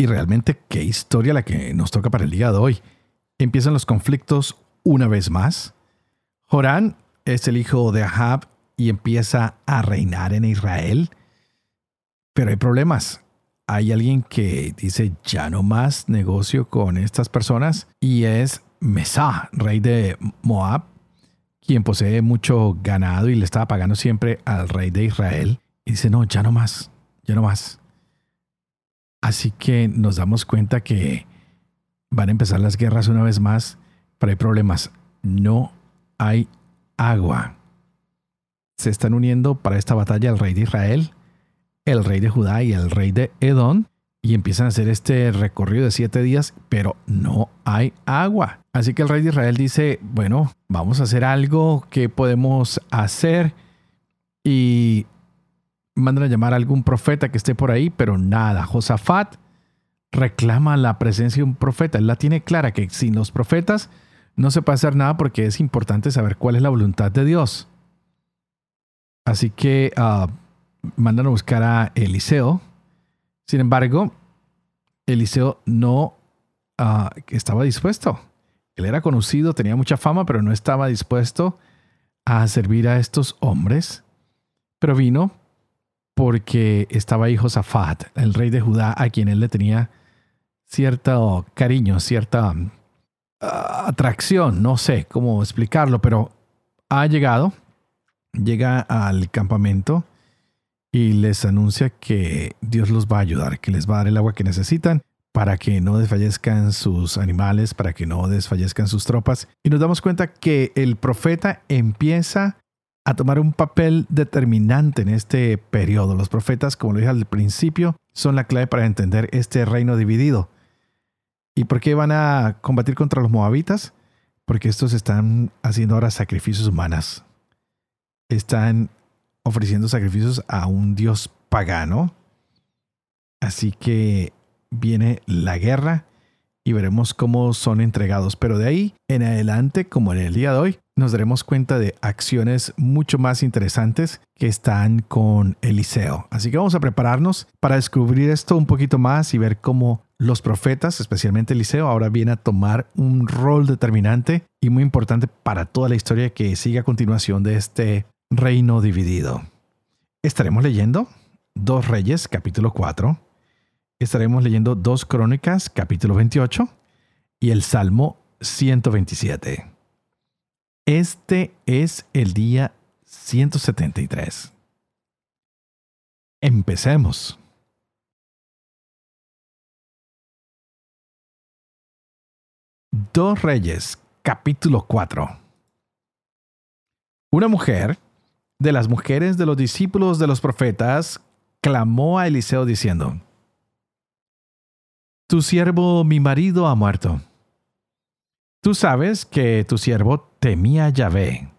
Y realmente qué historia la que nos toca para el día de hoy. Empiezan los conflictos una vez más. Jorán es el hijo de Ahab y empieza a reinar en Israel. Pero hay problemas. Hay alguien que dice ya no más negocio con estas personas y es Mesá, rey de Moab, quien posee mucho ganado y le estaba pagando siempre al rey de Israel. Y dice, no, ya no más, ya no más. Así que nos damos cuenta que van a empezar las guerras una vez más, pero hay problemas. No hay agua. Se están uniendo para esta batalla el rey de Israel, el rey de Judá y el rey de Edom, y empiezan a hacer este recorrido de siete días, pero no hay agua. Así que el rey de Israel dice, bueno, vamos a hacer algo que podemos hacer. Y mandan a llamar a algún profeta que esté por ahí, pero nada. Josafat reclama la presencia de un profeta. Él la tiene clara que sin los profetas no se puede hacer nada porque es importante saber cuál es la voluntad de Dios. Así que ah, mandan a buscar a Eliseo. Sin embargo, Eliseo no ah, estaba dispuesto. Él era conocido, tenía mucha fama, pero no estaba dispuesto a servir a estos hombres. Pero vino porque estaba ahí Josafat, el rey de Judá, a quien él le tenía cierto cariño, cierta ah, atracción, no sé cómo explicarlo, pero ha llegado, llega al campamento y les anuncia que Dios los va a ayudar, que les va a dar el agua que necesitan para que no desfallezcan sus animales, para que no desfallezcan sus tropas. Y nos damos cuenta que el profeta empieza a tomar un papel determinante en este periodo. Los profetas, como lo dije al principio, son la clave para entender este reino dividido. ¿Y por qué van a combatir contra los moabitas? Porque estos están haciendo ahora sacrificios humanas. Están ofreciendo sacrificios a un dios pagano. Así que viene la guerra y veremos cómo son entregados. Pero de ahí en adelante, como en el día de hoy, nos daremos cuenta de acciones mucho más interesantes que están con Eliseo. Así que vamos a prepararnos para descubrir esto un poquito más y ver cómo los profetas, especialmente Eliseo, ahora viene a tomar un rol determinante y muy importante para toda la historia que sigue a continuación de este reino dividido. Estaremos leyendo Dos Reyes, capítulo 4. Estaremos leyendo Dos Crónicas, capítulo 28. Y el Salmo 127. Este es el día 173. Empecemos. Dos Reyes, capítulo 4. Una mujer, de las mujeres de los discípulos de los profetas, clamó a Eliseo diciendo, Tu siervo, mi marido, ha muerto Tú sabes que tu siervo temía a Yahvé.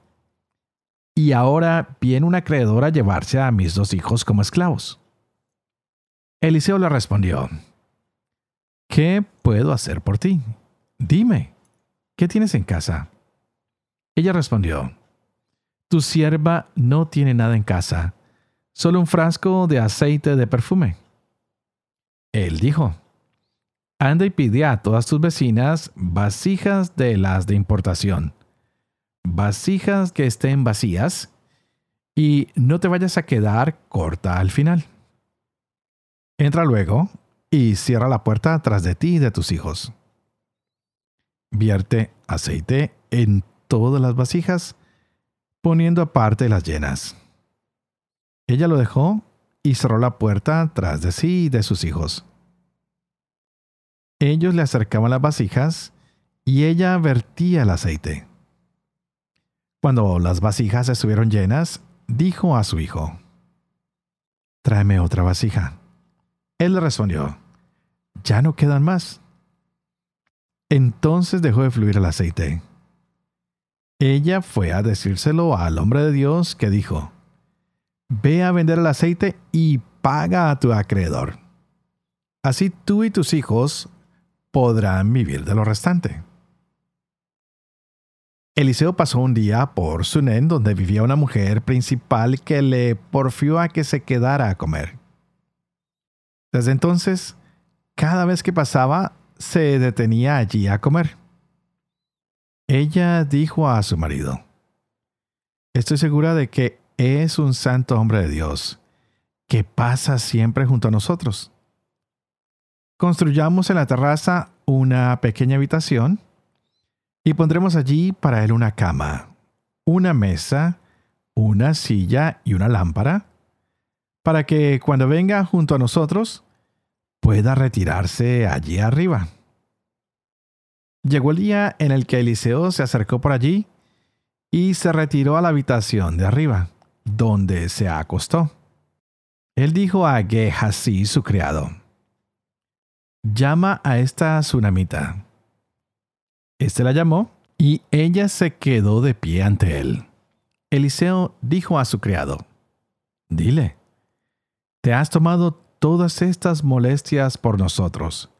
Y ahora viene un acreedor a llevarse a mis dos hijos como esclavos. Eliseo le respondió, ¿Qué puedo hacer por ti? Dime, ¿qué tienes en casa? Ella respondió, Tu sierva no tiene nada en casa, solo un frasco de aceite de perfume. Él dijo, Anda y pide a todas tus vecinas vasijas de las de importación. Vasijas que estén vacías y no te vayas a quedar corta al final. Entra luego y cierra la puerta tras de ti y de tus hijos. Vierte aceite en todas las vasijas, poniendo aparte las llenas. Ella lo dejó y cerró la puerta tras de sí y de sus hijos. Ellos le acercaban las vasijas y ella vertía el aceite. Cuando las vasijas estuvieron llenas, dijo a su hijo, Tráeme otra vasija. Él respondió, Ya no quedan más. Entonces dejó de fluir el aceite. Ella fue a decírselo al hombre de Dios que dijo, Ve a vender el aceite y paga a tu acreedor. Así tú y tus hijos podrán vivir de lo restante. Eliseo pasó un día por Sunen donde vivía una mujer principal que le porfió a que se quedara a comer. Desde entonces, cada vez que pasaba, se detenía allí a comer. Ella dijo a su marido, Estoy segura de que es un santo hombre de Dios, que pasa siempre junto a nosotros. Construyamos en la terraza una pequeña habitación y pondremos allí para él una cama, una mesa, una silla y una lámpara, para que cuando venga junto a nosotros pueda retirarse allí arriba. Llegó el día en el que Eliseo se acercó por allí y se retiró a la habitación de arriba, donde se acostó. Él dijo a Gehazi, su criado, Llama a esta tsunamita. Este la llamó y ella se quedó de pie ante él. Eliseo dijo a su criado, Dile, te has tomado todas estas molestias por nosotros.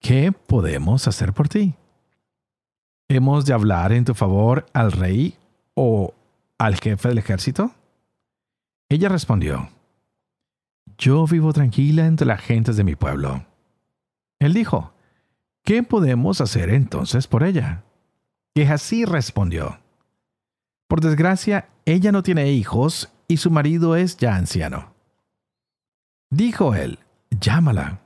¿Qué podemos hacer por ti? ¿Hemos de hablar en tu favor al rey o al jefe del ejército? Ella respondió, Yo vivo tranquila entre las gentes de mi pueblo. Él dijo, ¿qué podemos hacer entonces por ella? Que así respondió, Por desgracia, ella no tiene hijos y su marido es ya anciano. Dijo él, llámala.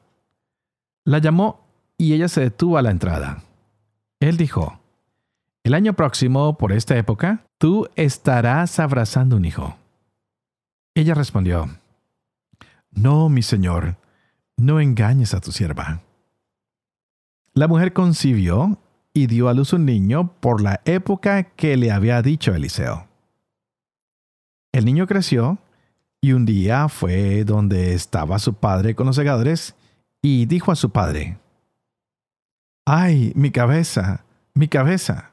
La llamó y ella se detuvo a la entrada. Él dijo, el año próximo, por esta época, tú estarás abrazando un hijo. Ella respondió, No, mi señor, no engañes a tu sierva. La mujer concibió y dio a luz un niño por la época que le había dicho Eliseo. El niño creció y un día fue donde estaba su padre con los segadores y dijo a su padre, ¡Ay, mi cabeza, mi cabeza!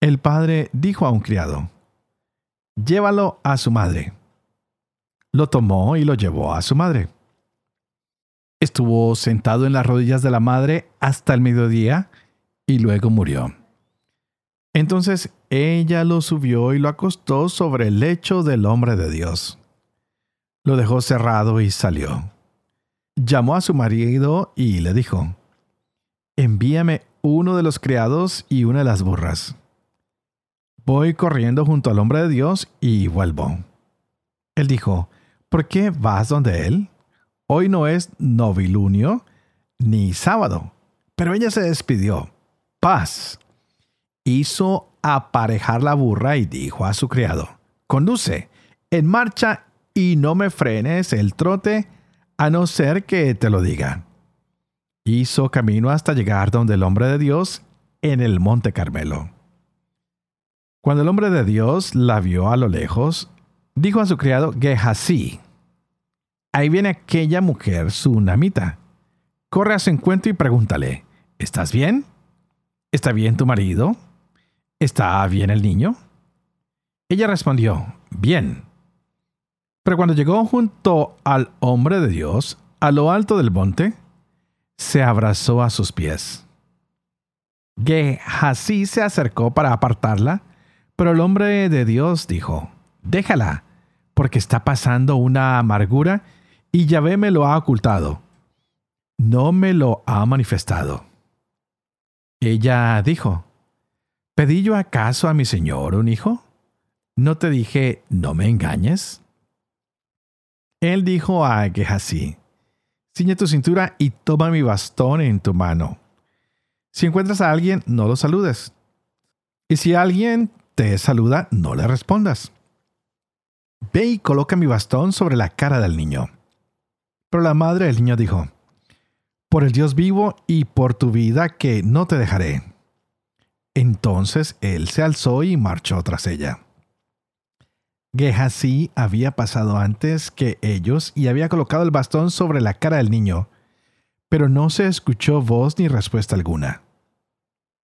El padre dijo a un criado, Llévalo a su madre. Lo tomó y lo llevó a su madre. Estuvo sentado en las rodillas de la madre hasta el mediodía y luego murió. Entonces ella lo subió y lo acostó sobre el lecho del hombre de Dios. Lo dejó cerrado y salió. Llamó a su marido y le dijo, Envíame uno de los criados y una de las burras. Voy corriendo junto al hombre de Dios y vuelvo. Él dijo, ¿por qué vas donde él? Hoy no es novilunio ni sábado. Pero ella se despidió. Paz hizo aparejar la burra y dijo a su criado, Conduce, en marcha y no me frenes el trote a no ser que te lo diga. Hizo camino hasta llegar donde el hombre de Dios en el monte Carmelo. Cuando el hombre de Dios la vio a lo lejos, dijo a su criado Gehazi, ahí viene aquella mujer sunamita. Corre a su encuentro y pregúntale, ¿estás bien? ¿Está bien tu marido? ¿Está bien el niño? Ella respondió, bien. Pero cuando llegó junto al hombre de Dios, a lo alto del monte, se abrazó a sus pies. Gehazi se acercó para apartarla, pero el hombre de Dios dijo, déjala, porque está pasando una amargura y Yahvé me lo ha ocultado. No me lo ha manifestado. Ella dijo, ¿Pedí yo acaso a mi señor un hijo? ¿No te dije, no me engañes? Él dijo a Gehazi, ciñe tu cintura y toma mi bastón en tu mano. Si encuentras a alguien, no lo saludes. Y si alguien te saluda, no le respondas. Ve y coloca mi bastón sobre la cara del niño. Pero la madre del niño dijo, Por el Dios vivo y por tu vida que no te dejaré. Entonces él se alzó y marchó tras ella. Gehazi había pasado antes que ellos y había colocado el bastón sobre la cara del niño, pero no se escuchó voz ni respuesta alguna.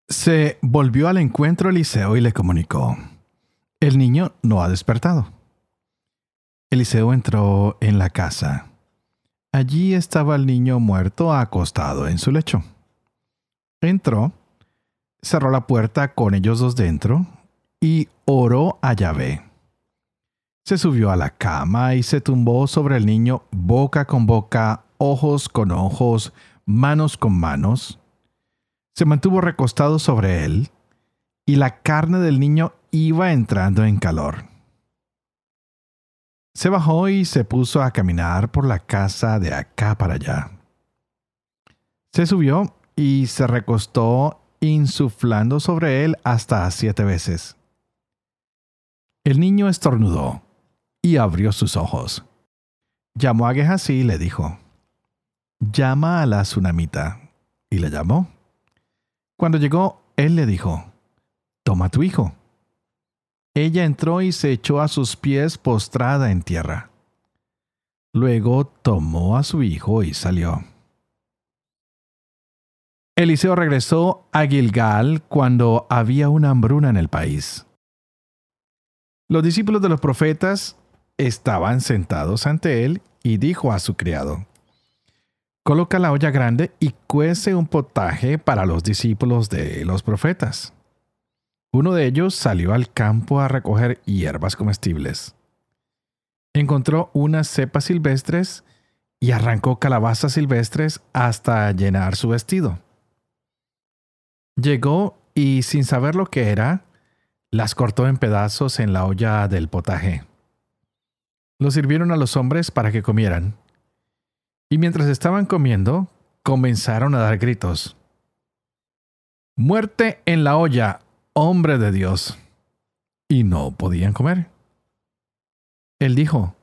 Se volvió al encuentro Eliseo y le comunicó, el niño no ha despertado. Eliseo entró en la casa. Allí estaba el niño muerto acostado en su lecho. Entró, cerró la puerta con ellos dos dentro y oró a Yahvé. Se subió a la cama y se tumbó sobre el niño boca con boca, ojos con ojos, manos con manos. Se mantuvo recostado sobre él y la carne del niño iba entrando en calor. Se bajó y se puso a caminar por la casa de acá para allá. Se subió y se recostó insuflando sobre él hasta siete veces. El niño estornudó y abrió sus ojos. Llamó a Gehazi y le dijo, Llama a la tsunamita. Y le llamó. Cuando llegó, él le dijo, Toma tu hijo. Ella entró y se echó a sus pies postrada en tierra. Luego tomó a su hijo y salió. Eliseo regresó a Gilgal cuando había una hambruna en el país. Los discípulos de los profetas estaban sentados ante él y dijo a su criado, Coloca la olla grande y cuece un potaje para los discípulos de los profetas. Uno de ellos salió al campo a recoger hierbas comestibles. Encontró unas cepas silvestres y arrancó calabazas silvestres hasta llenar su vestido. Llegó y sin saber lo que era, las cortó en pedazos en la olla del potaje. Lo sirvieron a los hombres para que comieran. Y mientras estaban comiendo, comenzaron a dar gritos. Muerte en la olla, hombre de Dios. Y no podían comer. Él dijo,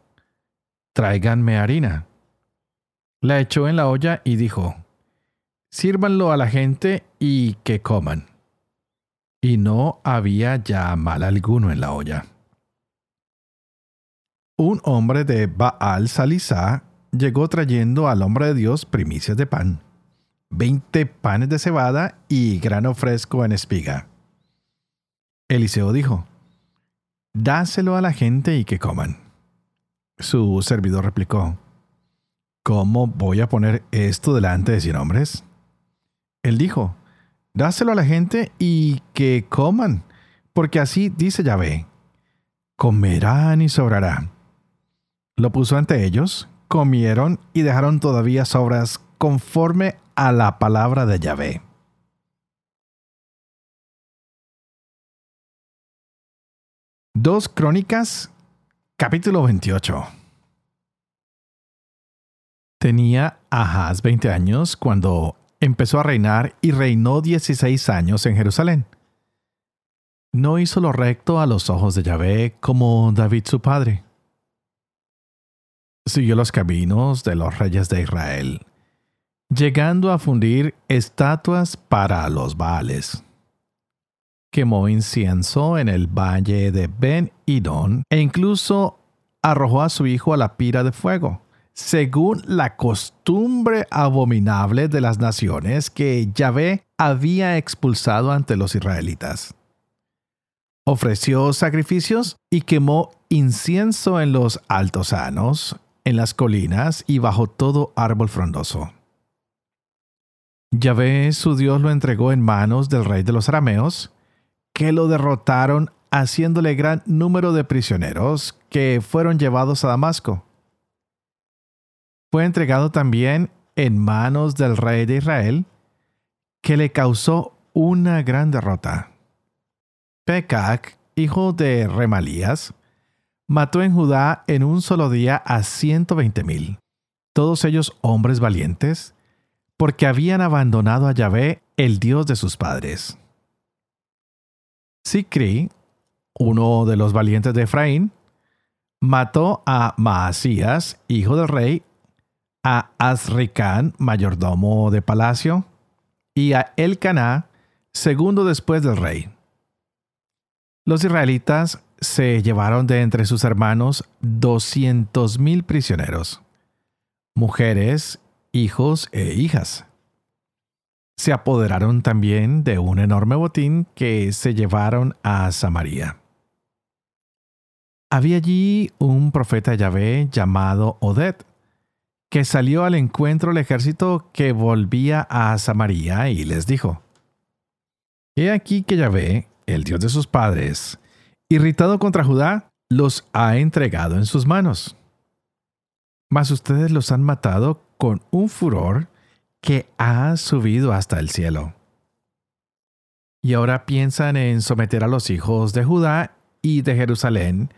tráiganme harina. La echó en la olla y dijo, sírvanlo a la gente y que coman. Y no había ya mal alguno en la olla. Un hombre de Baal Salisá llegó trayendo al hombre de Dios primicias de pan, veinte panes de cebada y grano fresco en espiga. Eliseo dijo, Dáselo a la gente y que coman. Su servidor replicó, ¿Cómo voy a poner esto delante de cien hombres? Él dijo, Dáselo a la gente y que coman, porque así dice Yahvé, comerán y sobrará. Lo puso ante ellos, comieron y dejaron todavía sobras conforme a la palabra de Yahvé. Dos Crónicas, capítulo 28. Tenía Ahaz 20 años cuando empezó a reinar y reinó 16 años en Jerusalén. No hizo lo recto a los ojos de Yahvé como David su padre. Siguió los caminos de los reyes de Israel, llegando a fundir estatuas para los Baales quemó incienso en el valle de Ben Idón e incluso arrojó a su hijo a la pira de fuego, según la costumbre abominable de las naciones que Yahvé había expulsado ante los israelitas. Ofreció sacrificios y quemó incienso en los altosanos, en las colinas y bajo todo árbol frondoso. Yahvé su Dios lo entregó en manos del rey de los arameos, que lo derrotaron haciéndole gran número de prisioneros que fueron llevados a Damasco. Fue entregado también en manos del rey de Israel, que le causó una gran derrota. Pecac, hijo de Remalías, mató en Judá en un solo día a ciento veinte mil, todos ellos hombres valientes, porque habían abandonado a Yahvé, el Dios de sus padres. Sicri, uno de los valientes de Efraín, mató a Maasías, hijo del rey, a Azricán, mayordomo de palacio, y a Elcaná, segundo después del rey. Los israelitas se llevaron de entre sus hermanos doscientos mil prisioneros, mujeres hijos e hijas. Se apoderaron también de un enorme botín que se llevaron a Samaria. Había allí un profeta Yahvé llamado Oded, que salió al encuentro del ejército que volvía a Samaria y les dijo, He aquí que Yahvé, el Dios de sus padres, irritado contra Judá, los ha entregado en sus manos. Mas ustedes los han matado con un furor que ha subido hasta el cielo. Y ahora piensan en someter a los hijos de Judá y de Jerusalén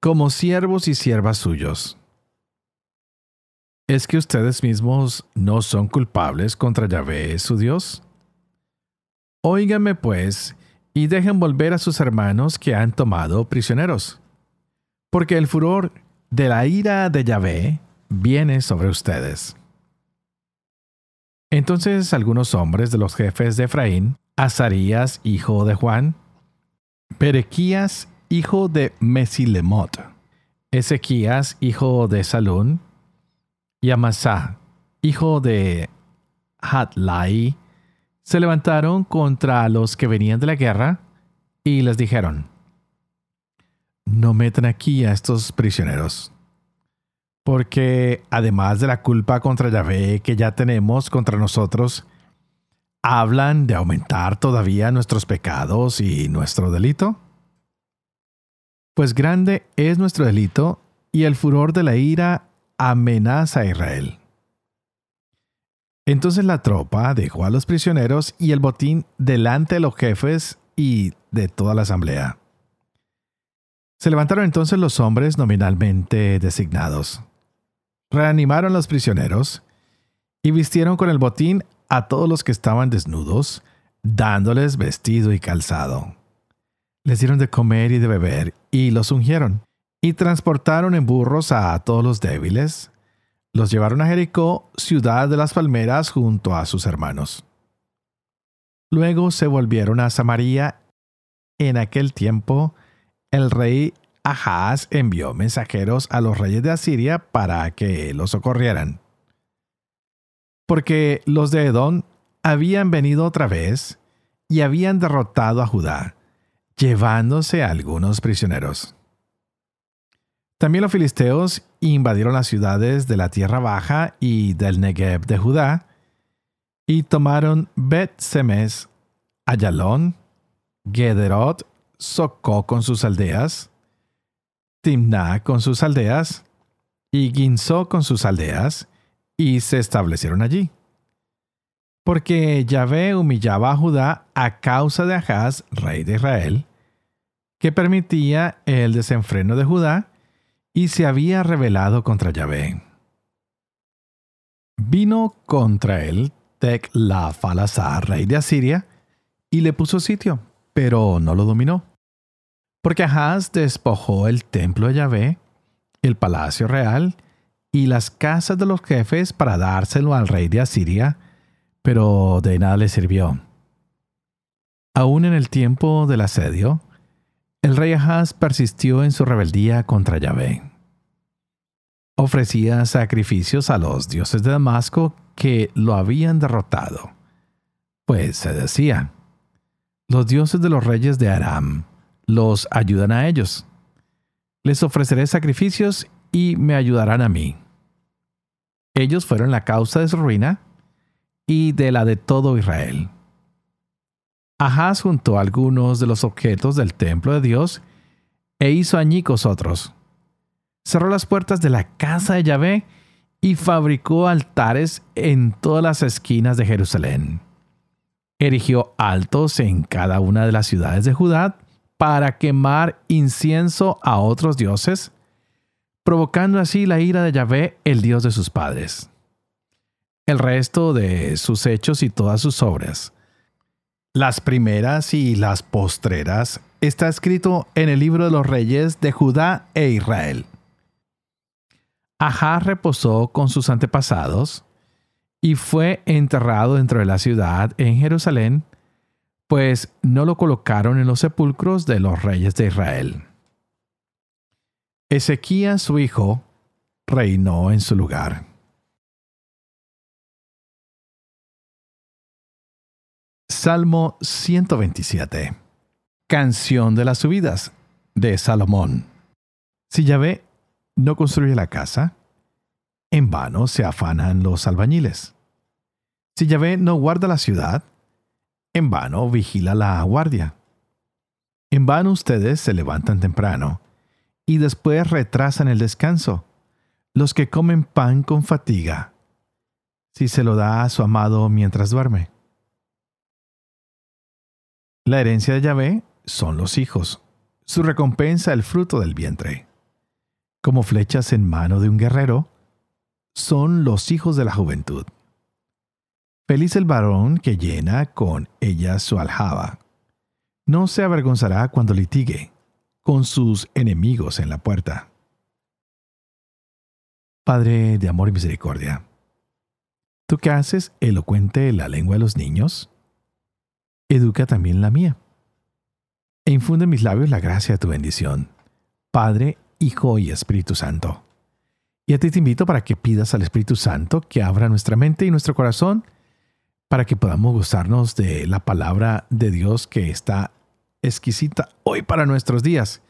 como siervos y siervas suyos. ¿Es que ustedes mismos no son culpables contra Yahvé, su Dios? Óiganme pues, y dejen volver a sus hermanos que han tomado prisioneros, porque el furor de la ira de Yahvé viene sobre ustedes. Entonces algunos hombres de los jefes de Efraín, Azarías, hijo de Juan, Perequías, hijo de Mesilemot, Ezequías, hijo de Salún, y Amasá, hijo de Hatlai, se levantaron contra los que venían de la guerra y les dijeron, no metan aquí a estos prisioneros porque además de la culpa contra Yahvé que ya tenemos contra nosotros, hablan de aumentar todavía nuestros pecados y nuestro delito? Pues grande es nuestro delito y el furor de la ira amenaza a Israel. Entonces la tropa dejó a los prisioneros y el botín delante de los jefes y de toda la asamblea. Se levantaron entonces los hombres nominalmente designados reanimaron los prisioneros y vistieron con el botín a todos los que estaban desnudos, dándoles vestido y calzado. Les dieron de comer y de beber y los ungieron, y transportaron en burros a todos los débiles, los llevaron a Jericó, ciudad de las palmeras, junto a sus hermanos. Luego se volvieron a Samaria. En aquel tiempo, el rey Ahaz envió mensajeros a los reyes de Asiria para que los socorrieran. Porque los de Edom habían venido otra vez y habían derrotado a Judá, llevándose algunos prisioneros. También los filisteos invadieron las ciudades de la tierra baja y del Negev de Judá, y tomaron Bet-Semes, Ayalón, Gederot, Socó con sus aldeas, Timná con sus aldeas y Ginzó con sus aldeas, y se establecieron allí. Porque Yahvé humillaba a Judá a causa de Ahaz, rey de Israel, que permitía el desenfreno de Judá y se había rebelado contra Yahvé. Vino contra él Tec-la-Falasar, rey de Asiria, y le puso sitio, pero no lo dominó. Porque Ahaz despojó el templo de Yahvé, el palacio real y las casas de los jefes para dárselo al rey de Asiria, pero de nada le sirvió. Aún en el tiempo del asedio, el rey Ahaz persistió en su rebeldía contra Yahvé. Ofrecía sacrificios a los dioses de Damasco que lo habían derrotado. Pues se decía, los dioses de los reyes de Aram los ayudan a ellos. Les ofreceré sacrificios y me ayudarán a mí. Ellos fueron la causa de su ruina y de la de todo Israel. Ahaz juntó algunos de los objetos del templo de Dios e hizo añicos otros. Cerró las puertas de la casa de Yahvé y fabricó altares en todas las esquinas de Jerusalén. Erigió altos en cada una de las ciudades de Judá para quemar incienso a otros dioses, provocando así la ira de Yahvé, el Dios de sus padres. El resto de sus hechos y todas sus obras, las primeras y las postreras, está escrito en el libro de los reyes de Judá e Israel. Ajá reposó con sus antepasados y fue enterrado dentro de la ciudad en Jerusalén pues no lo colocaron en los sepulcros de los reyes de Israel. Ezequías su hijo reinó en su lugar. Salmo 127 Canción de las subidas de Salomón. Si Yahvé no construye la casa, en vano se afanan los albañiles. Si Yahvé no guarda la ciudad, en vano vigila la guardia. En vano ustedes se levantan temprano y después retrasan el descanso, los que comen pan con fatiga, si se lo da a su amado mientras duerme. La herencia de Yahvé son los hijos, su recompensa el fruto del vientre. Como flechas en mano de un guerrero, son los hijos de la juventud. Feliz el varón que llena con ella su aljaba. No se avergonzará cuando litigue con sus enemigos en la puerta. Padre de amor y misericordia, ¿tú qué haces elocuente la lengua de los niños? educa también la mía. E infunde en mis labios la gracia de tu bendición, Padre, Hijo y Espíritu Santo. Y a ti te invito para que pidas al Espíritu Santo que abra nuestra mente y nuestro corazón para que podamos gozarnos de la palabra de Dios que está exquisita hoy para nuestros días.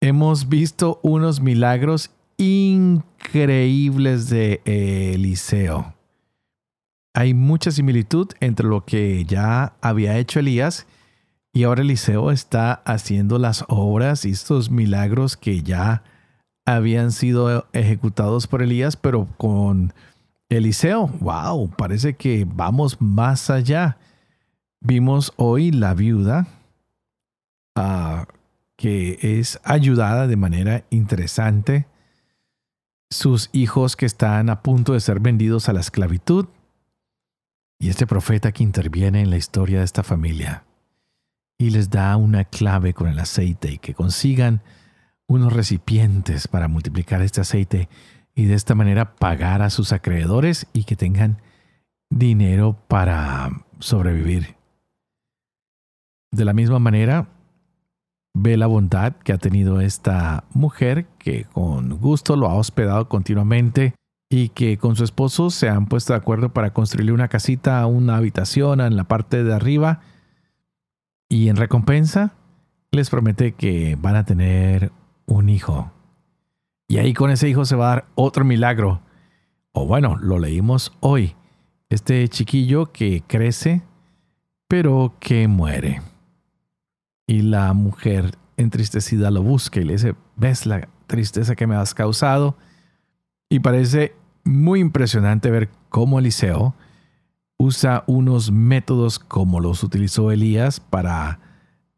Hemos visto unos milagros increíbles de Eliseo hay mucha similitud entre lo que ya había hecho Elías y ahora Eliseo está haciendo las obras y estos milagros que ya habían sido ejecutados por Elías, pero con Eliseo, wow, parece que vamos más allá. Vimos hoy la viuda ah, que es ayudada de manera interesante, sus hijos que están a punto de ser vendidos a la esclavitud, y este profeta que interviene en la historia de esta familia y les da una clave con el aceite y que consigan unos recipientes para multiplicar este aceite y de esta manera pagar a sus acreedores y que tengan dinero para sobrevivir. De la misma manera, ve la bondad que ha tenido esta mujer que con gusto lo ha hospedado continuamente y que con su esposo se han puesto de acuerdo para construirle una casita, una habitación en la parte de arriba y en recompensa les promete que van a tener un hijo. Y ahí con ese hijo se va a dar otro milagro. O bueno, lo leímos hoy. Este chiquillo que crece, pero que muere. Y la mujer entristecida lo busca y le dice, ¿ves la tristeza que me has causado? Y parece muy impresionante ver cómo Eliseo usa unos métodos como los utilizó Elías para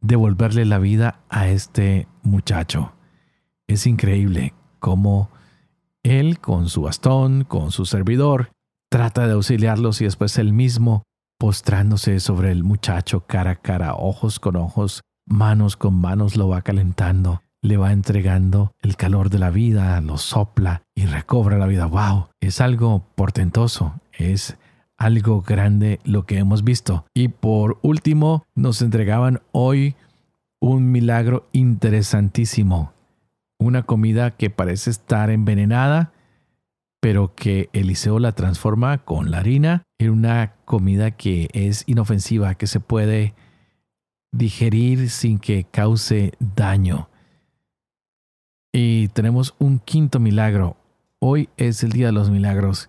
devolverle la vida a este muchacho. Es increíble cómo él con su bastón, con su servidor, trata de auxiliarlos y después él mismo postrándose sobre el muchacho cara a cara, ojos con ojos, manos con manos, lo va calentando le va entregando el calor de la vida, lo sopla y recobra la vida. ¡Wow! Es algo portentoso, es algo grande lo que hemos visto. Y por último, nos entregaban hoy un milagro interesantísimo. Una comida que parece estar envenenada, pero que Eliseo la transforma con la harina en una comida que es inofensiva, que se puede digerir sin que cause daño. Y tenemos un quinto milagro. Hoy es el día de los milagros.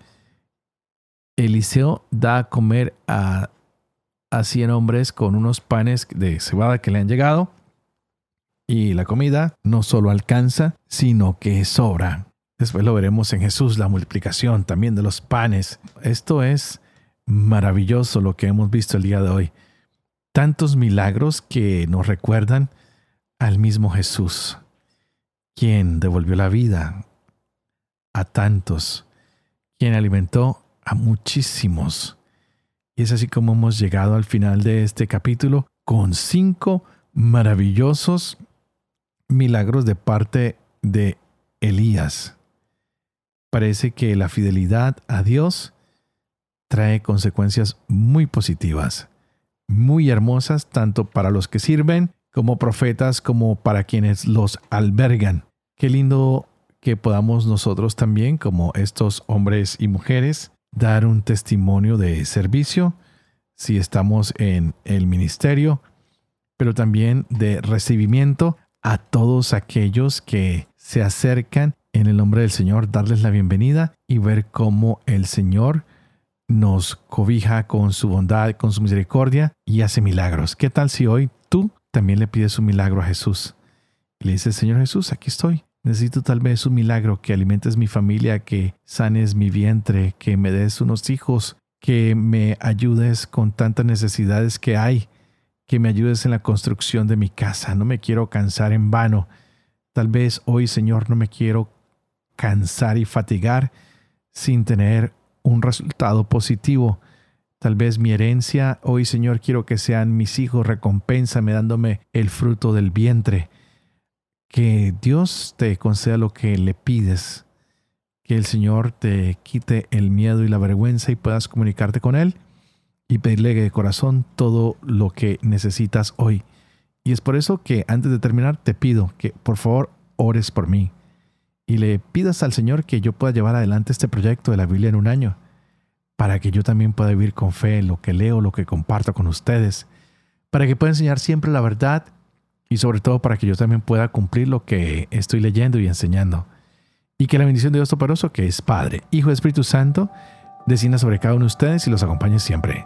Eliseo da a comer a, a 100 hombres con unos panes de cebada que le han llegado. Y la comida no solo alcanza, sino que sobra. Después lo veremos en Jesús, la multiplicación también de los panes. Esto es maravilloso lo que hemos visto el día de hoy. Tantos milagros que nos recuerdan al mismo Jesús quien devolvió la vida a tantos, quien alimentó a muchísimos. Y es así como hemos llegado al final de este capítulo con cinco maravillosos milagros de parte de Elías. Parece que la fidelidad a Dios trae consecuencias muy positivas, muy hermosas, tanto para los que sirven como profetas como para quienes los albergan. Qué lindo que podamos nosotros también, como estos hombres y mujeres, dar un testimonio de servicio, si estamos en el ministerio, pero también de recibimiento a todos aquellos que se acercan en el nombre del Señor, darles la bienvenida y ver cómo el Señor nos cobija con su bondad, con su misericordia y hace milagros. ¿Qué tal si hoy tú también le pides un milagro a Jesús? Le dices, Señor Jesús, aquí estoy. Necesito tal vez un milagro, que alimentes mi familia, que sanes mi vientre, que me des unos hijos, que me ayudes con tantas necesidades que hay, que me ayudes en la construcción de mi casa. No me quiero cansar en vano. Tal vez hoy, Señor, no me quiero cansar y fatigar sin tener un resultado positivo. Tal vez mi herencia, hoy Señor, quiero que sean mis hijos, recompénsame dándome el fruto del vientre. Que Dios te conceda lo que le pides. Que el Señor te quite el miedo y la vergüenza y puedas comunicarte con Él y pedirle de corazón todo lo que necesitas hoy. Y es por eso que antes de terminar te pido que por favor ores por mí y le pidas al Señor que yo pueda llevar adelante este proyecto de la Biblia en un año, para que yo también pueda vivir con fe lo que leo, lo que comparto con ustedes, para que pueda enseñar siempre la verdad y sobre todo para que yo también pueda cumplir lo que estoy leyendo y enseñando. Y que la bendición de Dios Todopoderoso, que es Padre, Hijo y Espíritu Santo, descienda sobre cada uno de ustedes y los acompañe siempre.